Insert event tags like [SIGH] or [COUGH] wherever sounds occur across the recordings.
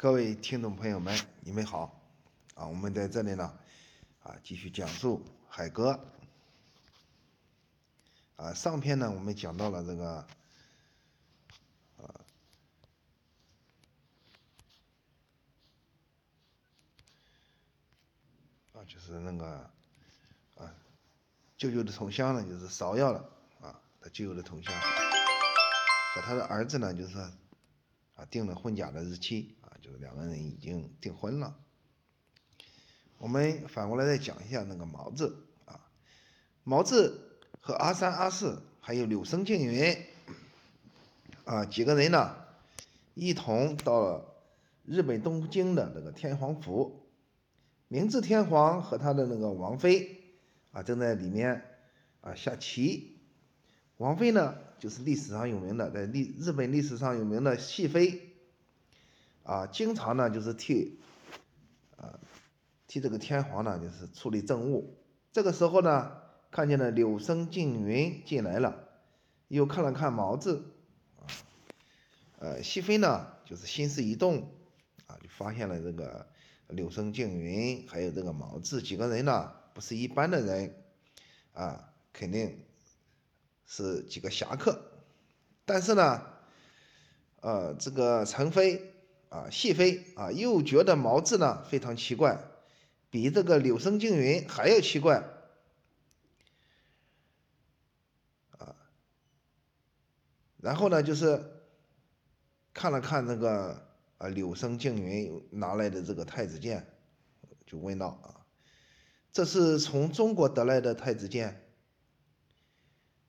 各位听众朋友们，你们好，啊，我们在这里呢，啊，继续讲述海哥，啊，上篇呢我们讲到了这个，啊，啊，就是那个，啊，舅舅的同乡呢，就是芍药了，啊，他舅舅的同乡。和他的儿子呢，就是啊，定了婚嫁的日期。就是两个人已经订婚了。我们反过来再讲一下那个毛子啊，毛子和阿三、阿四还有柳生静云啊几个人呢，一同到了日本东京的那个天皇府。明治天皇和他的那个王妃啊正在里面啊下棋。王妃呢，就是历史上有名的，在历日本历史上有名的戏妃。啊，经常呢就是替，啊，替这个天皇呢就是处理政务。这个时候呢，看见了柳生静云进来了，又看了看毛子，啊，呃，熹妃呢就是心思一动，啊，就发现了这个柳生静云还有这个毛子几个人呢不是一般的人，啊，肯定是几个侠客。但是呢，呃，这个陈妃。啊，细飞啊，又觉得毛子呢非常奇怪，比这个柳生静云还要奇怪。啊，然后呢，就是看了看那个啊柳生静云拿来的这个太子剑，就问道啊，这是从中国得来的太子剑，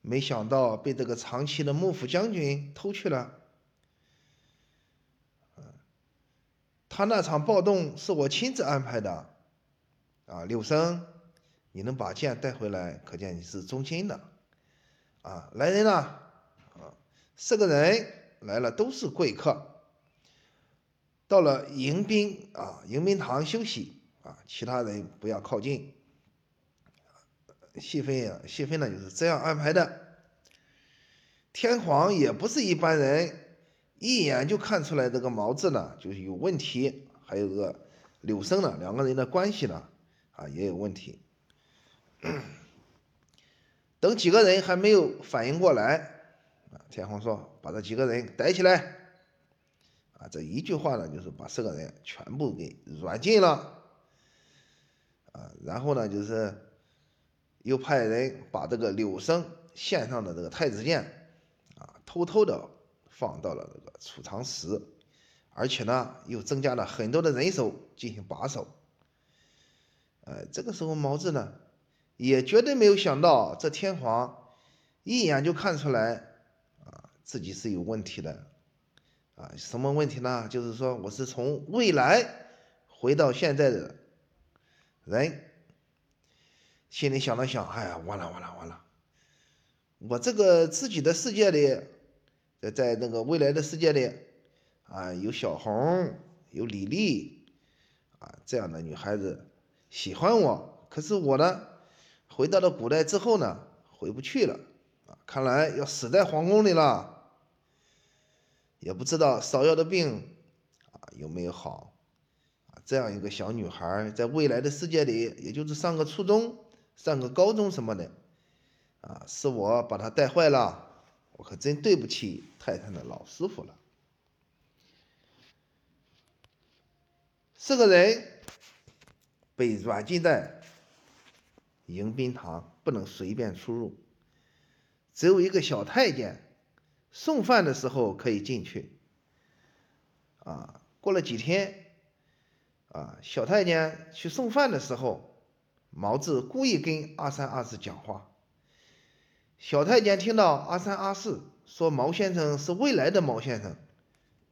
没想到被这个长崎的幕府将军偷去了。他那场暴动是我亲自安排的，啊，柳生，你能把剑带回来，可见你是忠心的，啊，来人呐，啊，四个人来了，都是贵客，到了迎宾啊，迎宾堂休息，啊，其他人不要靠近。熹妃啊，熹妃呢就是这样安排的。天皇也不是一般人。一眼就看出来这个毛子呢就是有问题，还有个柳生呢，两个人的关系呢啊也有问题。[COUGHS] 等几个人还没有反应过来，啊，天皇说把这几个人逮起来，啊，这一句话呢就是把四个人全部给软禁了，啊，然后呢就是又派人把这个柳生献上的这个太子剑，啊，偷偷的。放到了这个储藏室，而且呢，又增加了很多的人手进行把守。呃，这个时候毛子呢，也绝对没有想到，这天皇一眼就看出来啊，自己是有问题的。啊，什么问题呢？就是说，我是从未来回到现在的人，心里想了想，哎呀，完了完了完了，我这个自己的世界里。在在那个未来的世界里，啊，有小红，有李丽，啊，这样的女孩子喜欢我。可是我呢，回到了古代之后呢，回不去了，啊，看来要死在皇宫里了。也不知道芍药的病，啊，有没有好？啊，这样一个小女孩，在未来的世界里，也就是上个初中、上个高中什么的，啊，是我把她带坏了。我可真对不起太太的老师傅了。四个人被软禁在迎宾堂，不能随便出入，只有一个小太监送饭的时候可以进去。啊，过了几天，啊，小太监去送饭的时候，毛子故意跟阿三、阿四讲话。小太监听到阿三阿四说毛先生是未来的毛先生，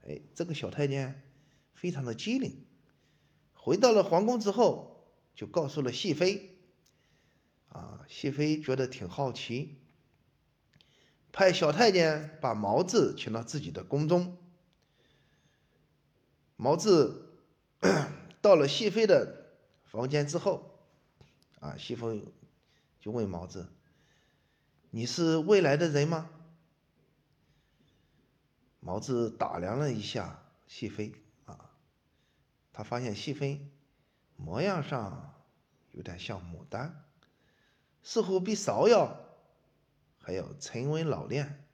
哎，这个小太监非常的机灵，回到了皇宫之后就告诉了熹妃，啊，熹妃觉得挺好奇，派小太监把毛子请到自己的宫中。毛子 [CLEARS THROAT] 到了熹妃的房间之后，啊，熹妃就问毛子。你是未来的人吗？毛子打量了一下细飞，啊，他发现细飞模样上有点像牡丹，似乎比芍药还要沉稳老练，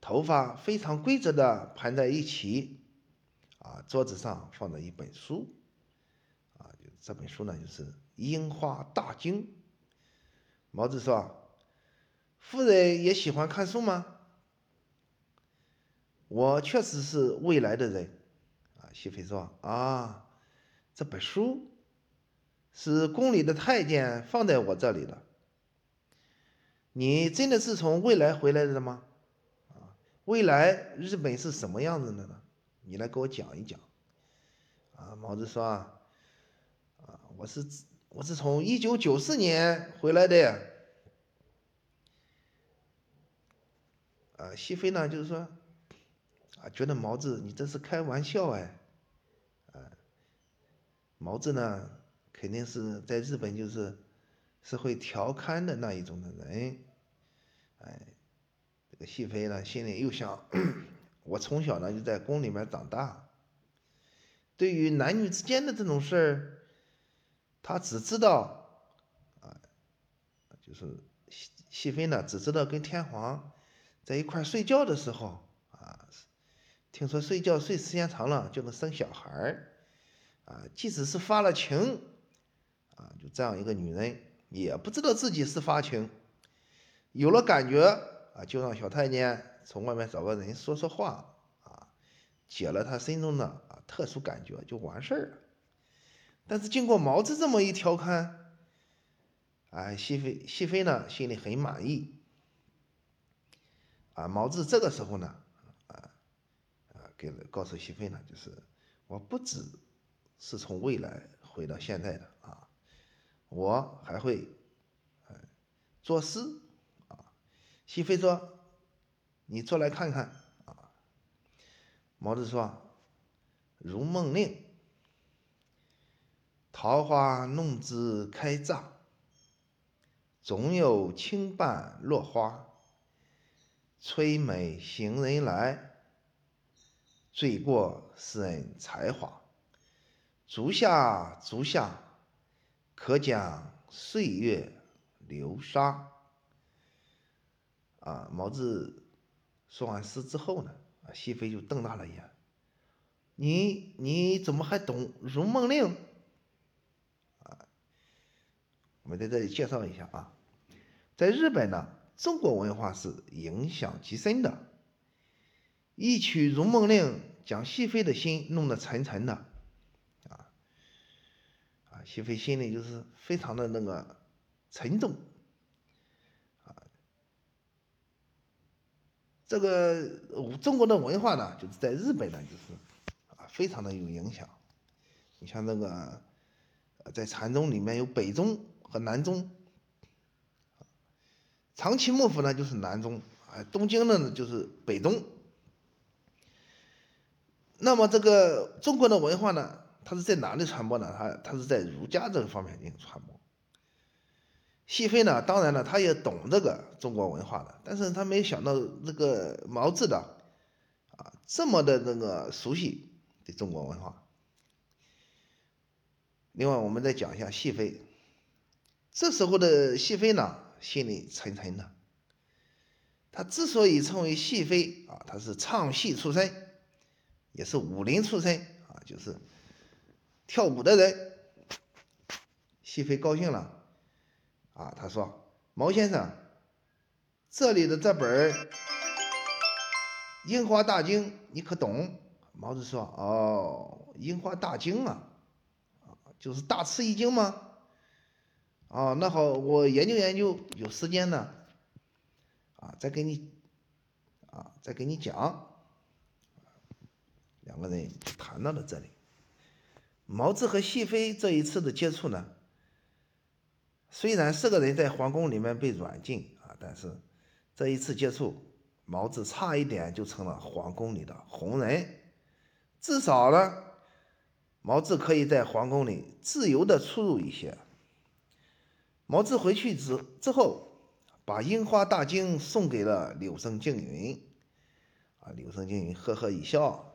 头发非常规则的盘在一起。啊，桌子上放着一本书，啊，这本书呢就是《樱花大经》。毛子说：“夫人也喜欢看书吗？”我确实是未来的人。啊，熹妃说：“啊，这本书是宫里的太监放在我这里的。你真的是从未来回来的吗？啊，未来日本是什么样子的呢？”你来给我讲一讲，啊，毛子说啊，啊，我是我是从一九九四年回来的，啊，熹妃呢就是说，啊，觉得毛子你这是开玩笑哎，啊，毛子呢肯定是在日本就是是会调侃的那一种的人，哎，这个熹妃呢心里又想。[CLEARS THROAT] 我从小呢就在宫里面长大，对于男女之间的这种事儿，他只知道，啊，就是熹熹妃呢只知道跟天皇在一块睡觉的时候，啊，听说睡觉睡时间长了就能生小孩儿，啊，即使是发了情，啊，就这样一个女人也不知道自己是发情，有了感觉啊，就让小太监。从外面找个人说说话啊，解了他心中的啊特殊感觉就完事儿了。但是经过毛子这么一调侃，哎，熹妃熹妃呢心里很满意。啊，毛子这个时候呢，啊啊，给了告诉熹妃呢，就是我不只是从未来回到现在的啊，我还会，作诗啊。熹妃说。你坐来看看啊！毛子说：“《如梦令》，桃花弄枝开乍，总有轻瓣落花。催美行人来，醉过使人才华。足下足下，可将岁月流沙。”啊，毛子。说完诗之后呢，啊，熹妃就瞪大了眼，你你怎么还懂《如梦令》？啊，我们在这里介绍一下啊，在日本呢，中国文化是影响极深的。一曲《如梦令》将熹妃的心弄得沉沉的，啊啊，熹妃心里就是非常的那个沉重。啊这个中国的文化呢，就是在日本呢，就是啊，非常的有影响。你像那个，在禅宗里面有北宗和南宗，长崎幕府呢就是南中，啊，东京呢就是北中。那么这个中国的文化呢，它是在哪里传播呢？它它是在儒家这个方面进行传播。熹妃呢，当然了，她也懂这个中国文化的，但是她没想到这个毛志的啊这么的那个熟悉的中国文化。另外，我们再讲一下熹妃。这时候的熹妃呢，心里沉沉的。他之所以称为戏妃啊，他是唱戏出身，也是武林出身啊，就是跳舞的人。熹妃高兴了。啊，他说：“毛先生，这里的这本《樱花大经》你可懂？”毛子说：“哦，《樱花大经》啊，啊，就是大吃一惊吗？啊，那好，我研究研究，有时间呢，啊，再给你，啊，再给你讲。”两个人谈到了这里，毛子和细飞这一次的接触呢？虽然四个人在皇宫里面被软禁啊，但是这一次接触，毛子差一点就成了皇宫里的红人。至少呢，毛子可以在皇宫里自由的出入一些。毛子回去之之后，把《樱花大经》送给了柳生静云。啊，柳生静云呵呵一笑，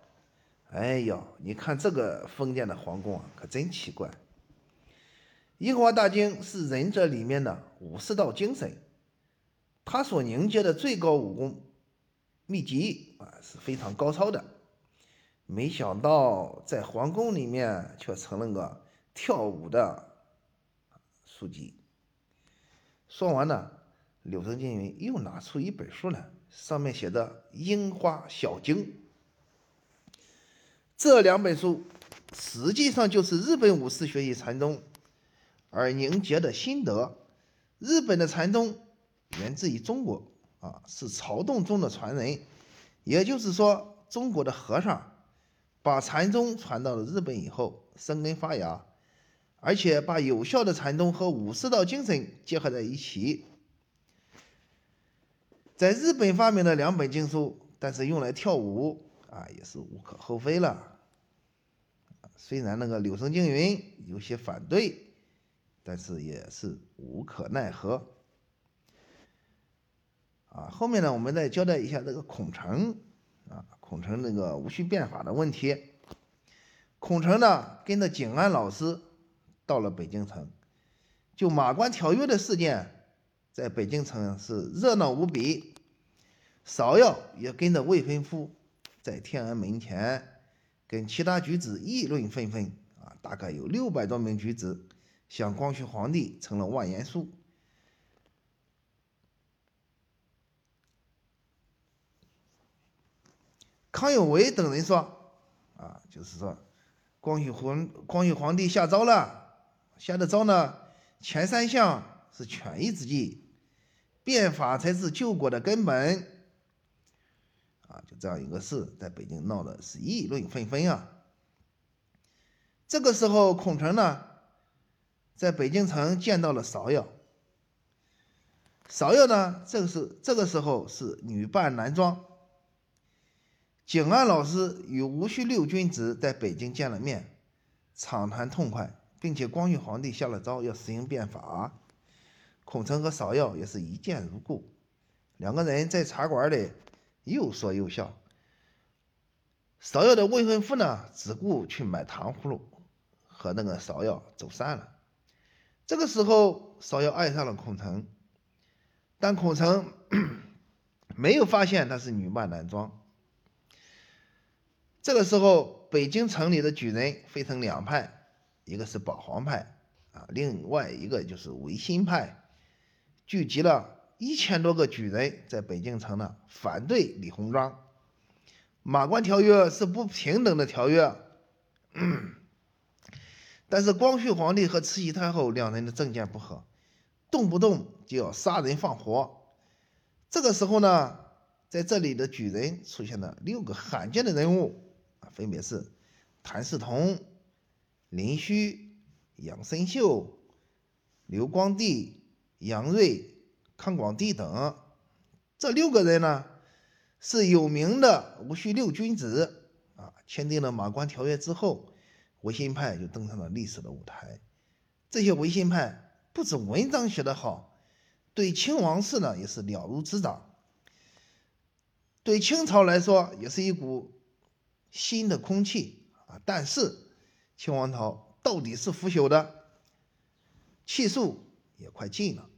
哎呦，你看这个封建的皇宫啊，可真奇怪。樱花大经是忍者里面的武士道精神，他所凝结的最高武功秘籍啊是非常高超的。没想到在皇宫里面却成了个跳舞的书籍。说完呢，柳生静云又拿出一本书来，上面写着《樱花小经》。这两本书实际上就是日本武士学习禅宗而凝结的心得。日本的禅宗源自于中国啊，是曹洞宗的传人，也就是说，中国的和尚把禅宗传到了日本以后，生根发芽，而且把有效的禅宗和武士道精神结合在一起。在日本发明了两本经书，但是用来跳舞啊，也是无可厚非了。虽然那个柳生静云有些反对，但是也是无可奈何。啊，后面呢，我们再交代一下这个孔成啊，孔成那个戊戌变法的问题。孔成呢，跟着景安老师到了北京城，就马关条约的事件，在北京城是热闹无比。芍药也跟着未婚夫在天安门前。跟其他举子议论纷纷啊，大概有六百多名举子向光绪皇帝呈了万言书。康有为等人说啊，就是说光绪皇光绪皇帝下诏了，下的招呢，前三项是权宜之计，变法才是救国的根本。啊，就这样一个事，在北京闹的是议论纷纷啊。这个时候，孔成呢，在北京城见到了芍药。芍药呢，这个是这个时候是女扮男装。景安老师与戊戌六君子在北京见了面，畅谈痛快，并且光绪皇帝下了诏要实行变法。孔成和芍药也是一见如故，两个人在茶馆里。又说又笑。芍药的未婚夫呢，只顾去买糖葫芦，和那个芍药走散了。这个时候，芍药爱上了孔成，但孔成 [COUGHS] 没有发现她是女扮男装。这个时候，北京城里的举人分成两派，一个是保皇派啊，另外一个就是维新派，聚集了。一千多个举人在北京城呢，反对李鸿章。马关条约是不平等的条约，但是光绪皇帝和慈禧太后两人的政见不合，动不动就要杀人放火。这个时候呢，在这里的举人出现了六个罕见的人物啊，分别是谭嗣同、林虚、杨森秀、刘光第、杨锐。康广帝等这六个人呢，是有名的戊戌六君子啊。签订了马关条约之后，维新派就登上了历史的舞台。这些维新派不止文章写得好，对清王室呢也是了如指掌。对清朝来说，也是一股新的空气啊。但是清王朝到底是腐朽的，气数也快尽了。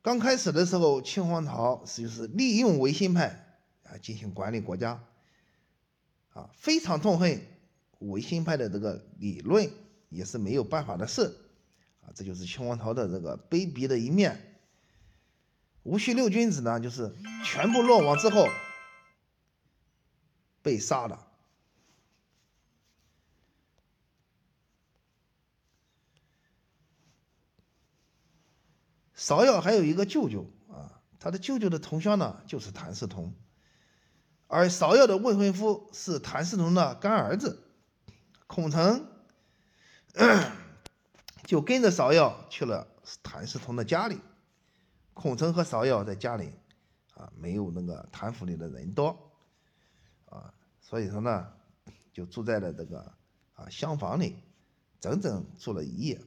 刚开始的时候，清皇朝是就是利用维新派啊进行管理国家，啊非常痛恨维新派的这个理论，也是没有办法的事，啊这就是清王朝的这个卑鄙的一面。戊戌六君子呢，就是全部落网之后被杀了。芍药还有一个舅舅啊，他的舅舅的同乡呢就是谭嗣同，而芍药的未婚夫是谭嗣同的干儿子孔成，就跟着芍药去了谭嗣同的家里。孔成和芍药在家里啊，没有那个谭府里的人多啊，所以说呢，就住在了这个啊厢房里，整整住了一夜。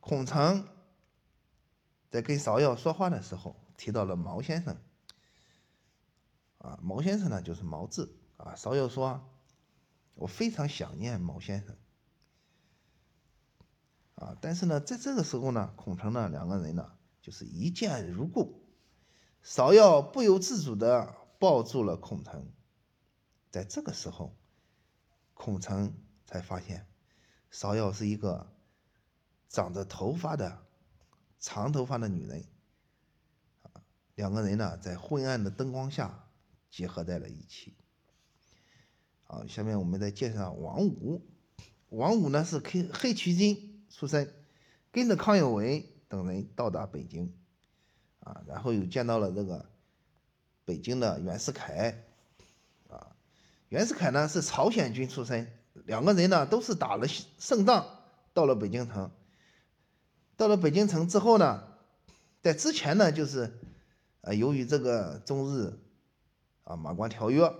孔成。在跟芍药说话的时候，提到了毛先生。啊，毛先生呢就是毛志啊。芍药说：“我非常想念毛先生。”啊，但是呢，在这个时候呢，孔成呢两个人呢就是一见如故，芍药不由自主的抱住了孔成。在这个时候，孔成才发现，芍药是一个长着头发的长头发的女人。两个人呢，在昏暗的灯光下结合在了一起。好，下面我们再介绍王五。王五呢是黑黑旗军出身，跟着康有为等人到达北京，啊，然后又见到了这个北京的袁世凯，啊，袁世凯呢是朝鲜军出身，两个人呢都是打了胜仗到了北京城。到了北京城之后呢，在之前呢就是。啊，由于这个中日啊马关条约，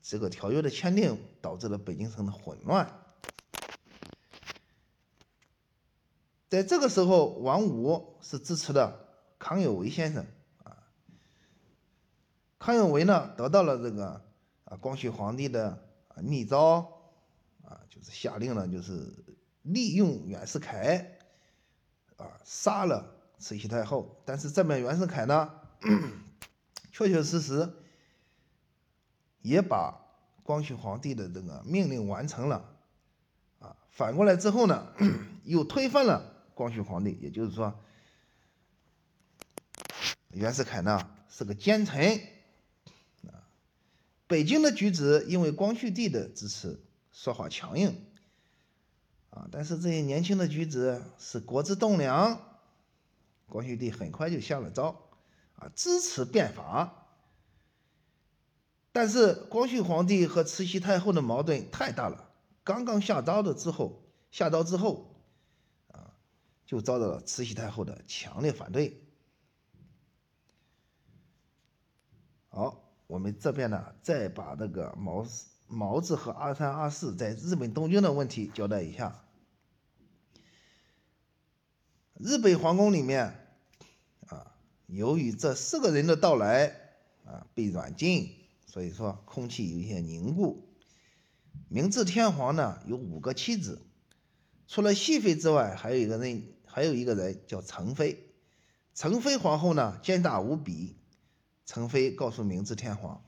这个条约的签订导致了北京城的混乱。在这个时候，王五是支持的康有为先生啊。康有为呢，得到了这个啊光绪皇帝的啊密诏啊，就是下令呢，就是利用袁世凯啊杀了。慈禧太后，但是这边袁世凯呢，确确实实也把光绪皇帝的这个命令完成了，啊，反过来之后呢，又推翻了光绪皇帝，也就是说，袁世凯呢是个奸臣，啊，北京的举止因为光绪帝的支持，说话强硬，啊，但是这些年轻的举止是国之栋梁。光绪帝很快就下了诏，啊，支持变法。但是光绪皇帝和慈禧太后的矛盾太大了，刚刚下诏的之后，下诏之后，啊，就遭到了慈禧太后的强烈反对。好，我们这边呢，再把那个毛毛子和阿三阿四在日本东京的问题交代一下。日本皇宫里面，啊，由于这四个人的到来，啊，被软禁，所以说空气有一些凝固。明治天皇呢有五个妻子，除了熹妃之外，还有一个人，还有一个人叫成妃。成妃皇后呢奸诈无比。成妃告诉明治天皇，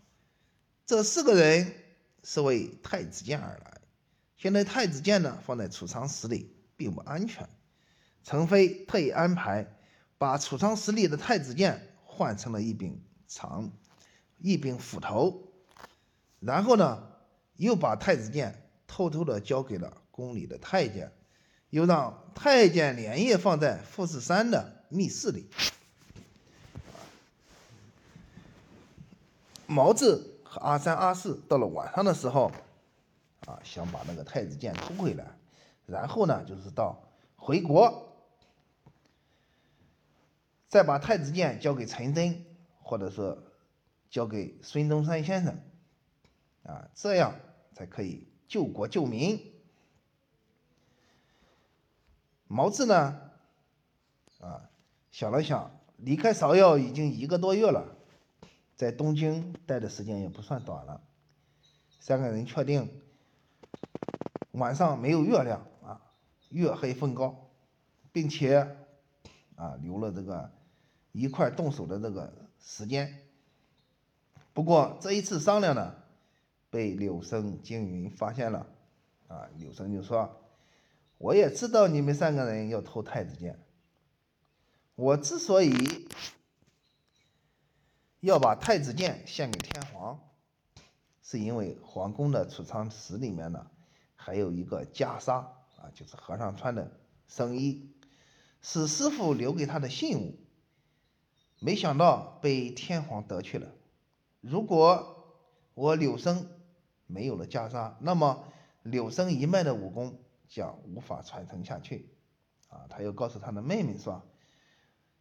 这四个人是为太子剑而来，现在太子剑呢放在储藏室里，并不安全。程妃特意安排把储藏室里的太子剑换成了一柄长一柄斧头，然后呢，又把太子剑偷偷的交给了宫里的太监，又让太监连夜放在富士山的密室里。毛子和阿三、阿四到了晚上的时候，啊，想把那个太子剑偷回来，然后呢，就是到回国。再把太子剑交给陈真，或者说交给孙中山先生，啊，这样才可以救国救民。毛志呢，啊，想了想，离开芍药已经一个多月了，在东京待的时间也不算短了。三个人确定晚上没有月亮啊，月黑风高，并且啊留了这个。一块动手的这个时间，不过这一次商量呢，被柳生惊云发现了，啊，柳生就说：“我也知道你们三个人要偷太子剑，我之所以要把太子剑献给天皇，是因为皇宫的储藏室里面呢，还有一个袈裟啊，就是和尚穿的僧衣，是师傅留给他的信物。”没想到被天皇得去了。如果我柳生没有了袈裟，那么柳生一脉的武功将无法传承下去。啊，他又告诉他的妹妹说，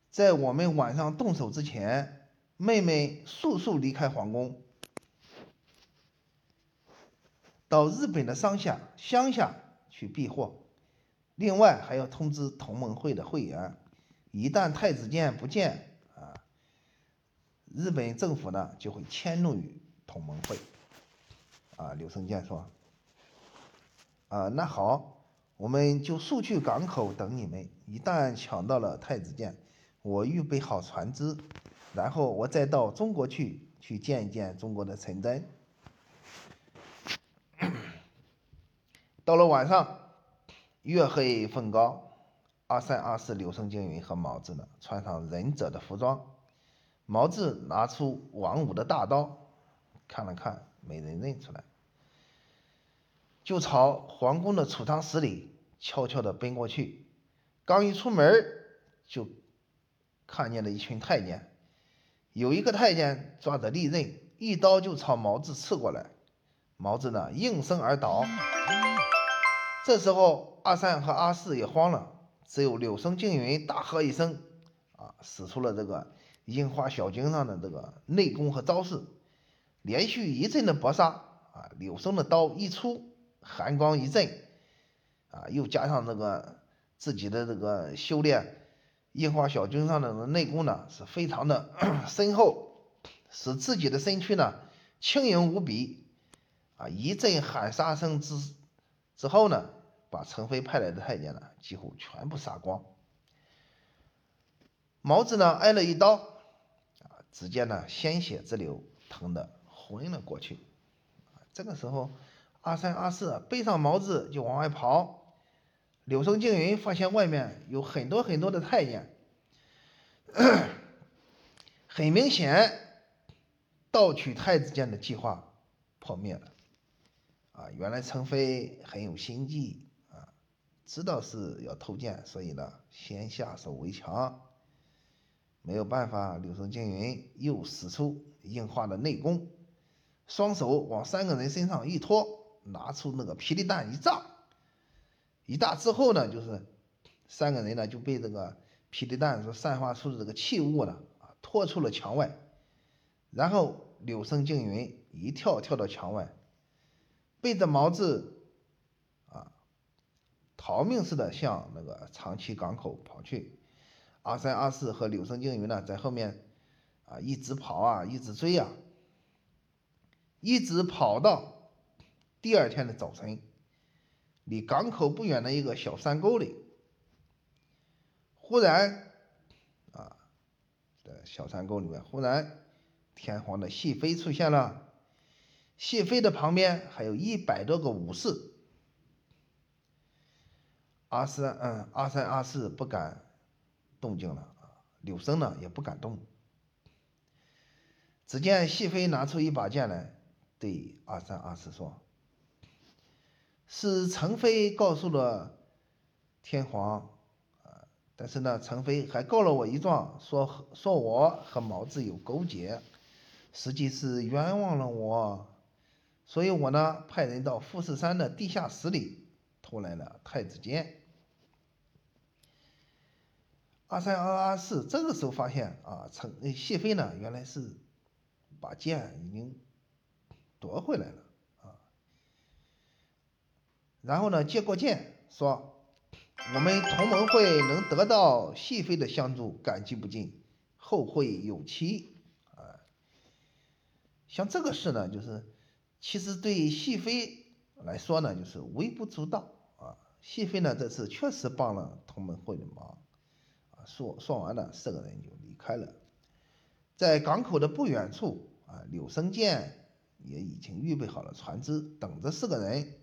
在我们晚上动手之前，妹妹速速离开皇宫，到日本的乡下乡下去避祸。另外还要通知同盟会的会员，一旦太子舰不见啊。日本政府呢就会迁怒于同盟会。啊，柳生健说：“啊，那好，我们就速去港口等你们。一旦抢到了太子舰，我预备好船只，然后我再到中国去，去见一见中国的陈真。[CLEARS THROAT] ”到了晚上，月黑风高，阿三、阿四、柳生静云和毛子呢，穿上忍者的服装。毛子拿出王五的大刀，看了看，没人认出来，就朝皇宫的储藏室里悄悄地奔过去。刚一出门，就看见了一群太监，有一个太监抓着利刃，一刀就朝毛子刺过来。毛子呢，应声而倒。这时候，阿三和阿四也慌了，只有柳生静云大喝一声：“啊！”使出了这个樱花小经上的这个内功和招式，连续一阵的搏杀。啊，柳生的刀一出，寒光一阵，啊，又加上这个自己的这个修炼樱花小军上的内功呢，是非常的 [CLEARS THROAT] 深厚，使自己的身躯呢轻盈无比。啊，一阵喊杀声之之后呢。把陈飞派来的太监呢，几乎全部杀光。毛子呢，挨了一刀，啊，只见呢鲜血直流，疼得昏了过去。这个时候，阿三、阿四背上毛子就往外跑。柳生静云发现外面有很多很多的太监，[COUGHS] 很明显，盗取太子剑的计划破灭了。啊，原来陈飞很有心计啊。知道是要偷剑，所以呢，先下手为强。没有办法，柳生静云又使出硬化的内功，双手往三个人身上一托，拿出那个霹雳弹一炸，一大之后呢，就是三个人呢就被这个霹雳弹所散发出的这个气雾呢啊拖出了墙外，然后柳生静云一跳跳到墙外，背着毛子啊。逃命似的向那个长崎港口跑去，阿三、阿四和柳生静云呢，在后面啊一直跑啊，一直追啊，一直跑到第二天的早晨，离港口不远的一个小山沟里，忽然啊，在小山沟里面，忽然天皇的细妃出现了，细妃的旁边还有一百多个武士。阿三，嗯，阿三、阿四不敢动静了啊，柳生呢也不敢动。只见细飞拿出一把剑来，对阿三、阿四说：“是陈飞告诉了天皇，啊，但是呢，陈飞还告了我一状，说说我和毛子有勾结，实际是冤枉了我，所以我呢派人到富士山的地下室里偷来了太子剑。”阿三、阿阿四这个时候发现啊，陈谢飞呢，原来是把剑已经夺回来了。然后呢，接过剑说：“我们同盟会能得到细飞的相助，感激不尽，后会有期。”啊，像这个事呢，就是其实对细飞来说呢，就是微不足道啊。细飞呢，这次确实帮了同盟会的忙。说说完了，四个人就离开了。在港口的不远处啊，柳生健也已经预备好了船只，等着四个人。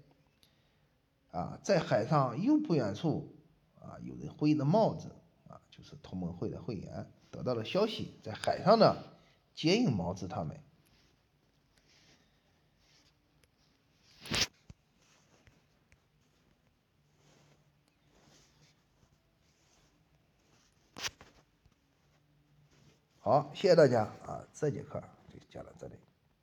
啊，在海上又不远处啊，有人挥着帽子啊，就是同盟会的会员，得到了消息，在海上呢接应毛子他们。好，谢谢大家啊！这节课就讲到这里。